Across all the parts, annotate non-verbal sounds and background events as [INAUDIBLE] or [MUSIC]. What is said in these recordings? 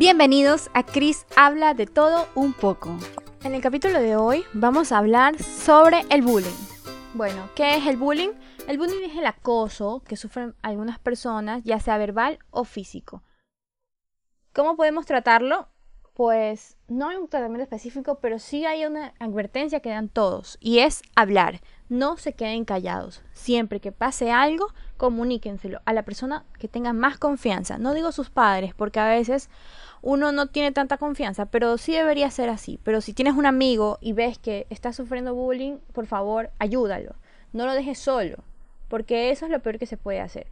Bienvenidos a Chris Habla de todo un poco. En el capítulo de hoy vamos a hablar sobre el bullying. Bueno, ¿qué es el bullying? El bullying es el acoso que sufren algunas personas, ya sea verbal o físico. ¿Cómo podemos tratarlo? Pues no hay un tratamiento específico, pero sí hay una advertencia que dan todos, y es hablar. No se queden callados. Siempre que pase algo, comuníquenselo a la persona que tenga más confianza. No digo sus padres, porque a veces uno no tiene tanta confianza, pero sí debería ser así. Pero si tienes un amigo y ves que está sufriendo bullying, por favor, ayúdalo. No lo dejes solo, porque eso es lo peor que se puede hacer.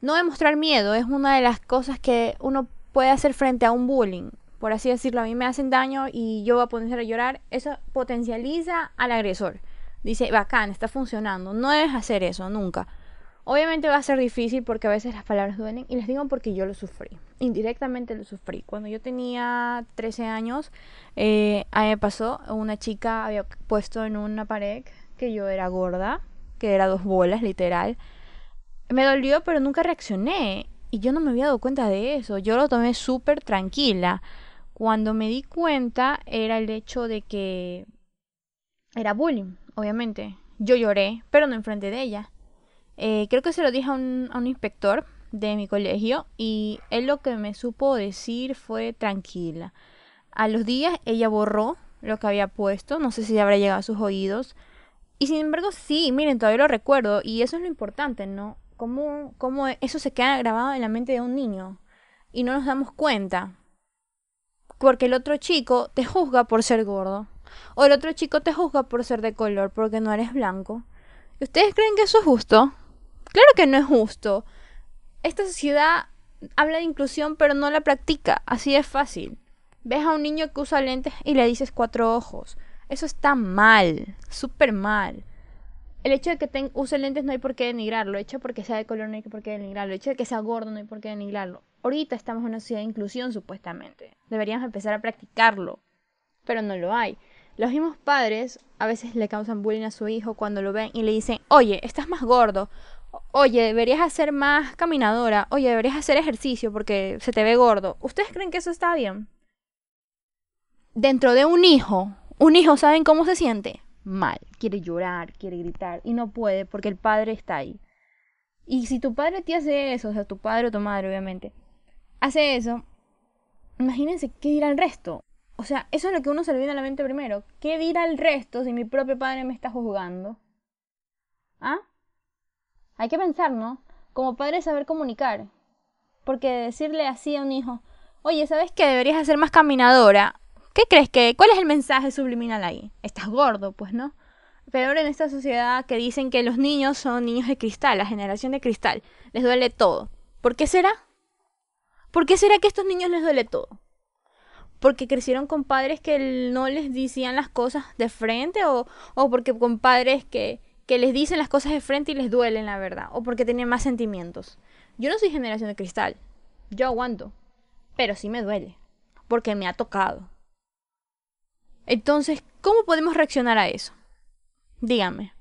No demostrar miedo es una de las cosas que uno puede hacer frente a un bullying por así decirlo, a mí me hacen daño y yo voy a ponerse a llorar, eso potencializa al agresor. Dice, bacán, está funcionando. No debes hacer eso, nunca. Obviamente va a ser difícil porque a veces las palabras duelen y les digo porque yo lo sufrí. Indirectamente lo sufrí. Cuando yo tenía 13 años, eh, a mí me pasó, una chica había puesto en una pared que yo era gorda, que era dos bolas, literal. Me dolió, pero nunca reaccioné. Y yo no me había dado cuenta de eso. Yo lo tomé súper tranquila. Cuando me di cuenta era el hecho de que era bullying, obviamente. Yo lloré, pero no enfrente de ella. Eh, creo que se lo dije a un, inspector de mi colegio y él lo que me supo decir fue tranquila. A los días ella borró lo que había puesto, no sé si habrá llegado a sus oídos. Y sin embargo, sí, miren, todavía lo recuerdo y eso es lo importante, ¿no? Cómo, cómo eso se queda grabado en la mente de un niño y no nos damos cuenta porque el otro chico te juzga por ser gordo. O el otro chico te juzga por ser de color porque no eres blanco. ¿Y ustedes creen que eso es justo? Claro que no es justo. Esta sociedad habla de inclusión pero no la practica. Así es fácil. Ves a un niño que usa lentes y le dices cuatro ojos. Eso está mal, súper mal. El hecho de que use lentes no hay por qué denigrarlo. El hecho de que sea de color no hay por qué denigrarlo. El hecho de que sea gordo no hay por qué denigrarlo. Ahorita estamos en una sociedad de inclusión, supuestamente. Deberíamos empezar a practicarlo, pero no lo hay. Los mismos padres a veces le causan bullying a su hijo cuando lo ven y le dicen, oye, estás más gordo, oye, deberías hacer más caminadora, oye, deberías hacer ejercicio porque se te ve gordo. ¿Ustedes creen que eso está bien? Dentro de un hijo, un hijo, ¿saben cómo se siente? Mal, quiere llorar, quiere gritar y no puede porque el padre está ahí. Y si tu padre te hace eso, o sea, tu padre o tu madre, obviamente, hace eso, imagínense qué dirá el resto. O sea, eso es lo que uno se le viene a la mente primero. ¿Qué dirá el resto si mi propio padre me está juzgando? ¿Ah? Hay que pensar, ¿no? Como padre saber comunicar. Porque decirle así a un hijo, oye, ¿sabes qué? Deberías hacer más caminadora. ¿Qué crees que? ¿Cuál es el mensaje subliminal ahí? Estás gordo, pues, ¿no? Peor en esta sociedad que dicen que los niños son niños de cristal, la generación de cristal. Les duele todo. ¿Por qué será? ¿Por qué será que a estos niños les duele todo? Porque crecieron con padres que no les decían las cosas de frente o, o porque con padres que, que les dicen las cosas de frente y les duelen la verdad o porque tienen más sentimientos. Yo no soy generación de cristal. Yo aguanto. Pero sí me duele. Porque me ha tocado. Entonces, ¿cómo podemos reaccionar a eso? Dígame.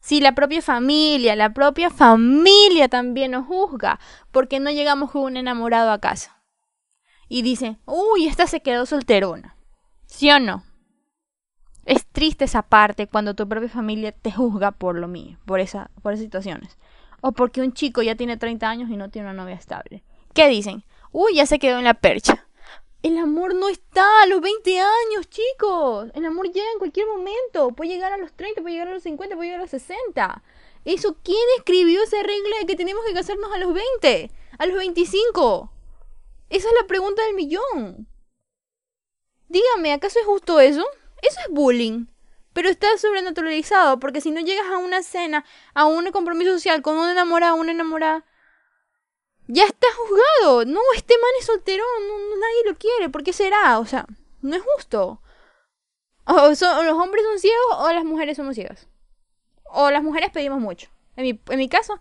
Si la propia familia, la propia familia también nos juzga porque no llegamos con un enamorado a casa. Y dice, uy, esta se quedó solterona. ¿Sí o no? Es triste esa parte cuando tu propia familia te juzga por lo mío, por, esa, por esas situaciones. O porque un chico ya tiene 30 años y no tiene una novia estable. ¿Qué dicen? Uy, ya se quedó en la percha. El amor no está a los 20 años, chicos. El amor llega en cualquier momento. Puede llegar a los 30, puede llegar a los 50, puede llegar a los 60. Eso, ¿quién escribió esa regla de que tenemos que casarnos a los 20? A los 25. Esa es la pregunta del millón. Dígame, ¿acaso es justo eso? Eso es bullying. Pero está sobrenaturalizado, porque si no llegas a una cena, a un compromiso social con un enamorado, una enamorada, ya está juzgado. No, este man es solterón, no, nadie lo quiere. ¿Por qué será? O sea, no es justo. O, son, los hombres son ciegos o las mujeres somos ciegas. O las mujeres pedimos mucho. En mi, en mi caso,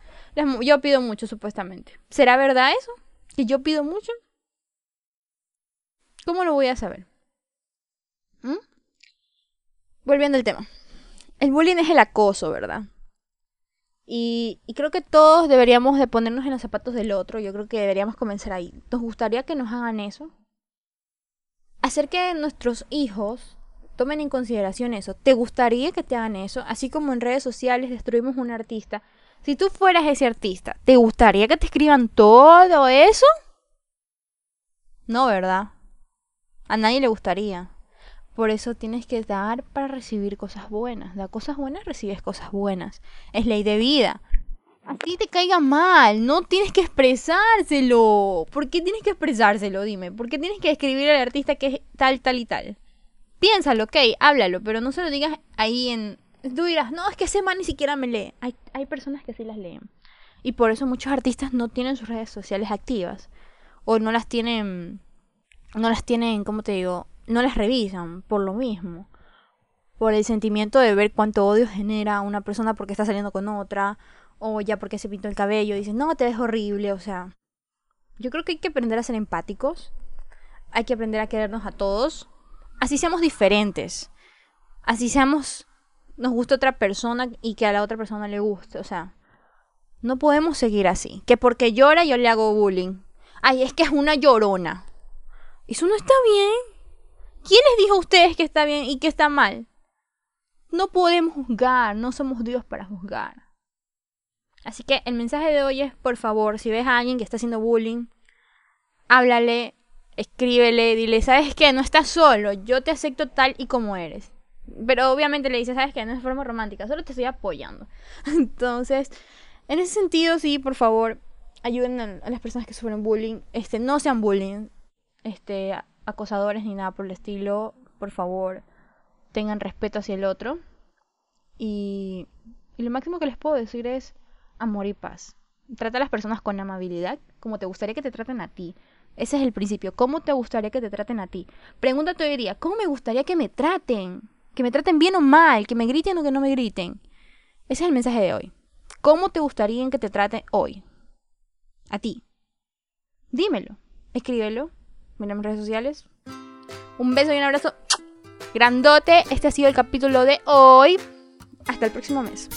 yo pido mucho, supuestamente. ¿Será verdad eso? ¿Que yo pido mucho? ¿Cómo lo voy a saber? ¿Mm? Volviendo al tema. El bullying es el acoso, ¿verdad? Y, creo que todos deberíamos de ponernos en los zapatos del otro. Yo creo que deberíamos comenzar ahí. ¿Nos gustaría que nos hagan eso? hacer que nuestros hijos tomen en consideración eso. ¿Te gustaría que te hagan eso? Así como en redes sociales destruimos un artista. Si tú fueras ese artista, ¿te gustaría que te escriban todo eso? No, ¿verdad? A nadie le gustaría. Por eso tienes que dar para recibir cosas buenas. Da cosas buenas, recibes cosas buenas. Es ley de vida. A ti te caiga mal, no tienes que expresárselo. ¿Por qué tienes que expresárselo? Dime. ¿Por qué tienes que escribir al artista que es tal, tal y tal? Piénsalo, ok, háblalo, pero no se lo digas ahí en... Tú dirás, no, es que ese man ni siquiera me lee. Hay, hay personas que sí las leen. Y por eso muchos artistas no tienen sus redes sociales activas. O no las tienen... No las tienen, ¿cómo te digo? No las revisan por lo mismo. Por el sentimiento de ver cuánto odio genera una persona porque está saliendo con otra. O ya porque se pintó el cabello. Y dicen, no, te ves horrible. O sea, yo creo que hay que aprender a ser empáticos. Hay que aprender a querernos a todos. Así seamos diferentes. Así seamos, nos gusta otra persona y que a la otra persona le guste. O sea, no podemos seguir así. Que porque llora yo le hago bullying. Ay, es que es una llorona. Eso no está bien. ¿Quién les dijo a ustedes que está bien y que está mal? No podemos juzgar, no somos Dios para juzgar. Así que el mensaje de hoy es, por favor, si ves a alguien que está haciendo bullying, háblale, escríbele, dile, ¿sabes qué? No estás solo, yo te acepto tal y como eres. Pero obviamente le dice, ¿sabes qué? No es forma romántica, solo te estoy apoyando. [LAUGHS] Entonces, en ese sentido, sí, por favor, ayuden a, las personas que sufren bullying. Este, no sean bullying. Este, acosadores ni nada por el estilo. Por favor, tengan respeto hacia el otro. Y, y lo máximo que les puedo decir es amor y paz. Trata a las personas con amabilidad, como te gustaría que te traten a ti. Ese es el principio. ¿Cómo te gustaría que te traten a ti? Pregúntate hoy día, ¿cómo me gustaría que me traten? Que me traten bien o mal, que me griten o que no me griten. Ese es el mensaje de hoy. ¿Cómo te gustaría que te traten hoy? A ti. Dímelo. Escríbelo Mira mis redes sociales. Un beso y un abrazo grandote. Este ha sido el capítulo de hoy. Hasta el próximo mes.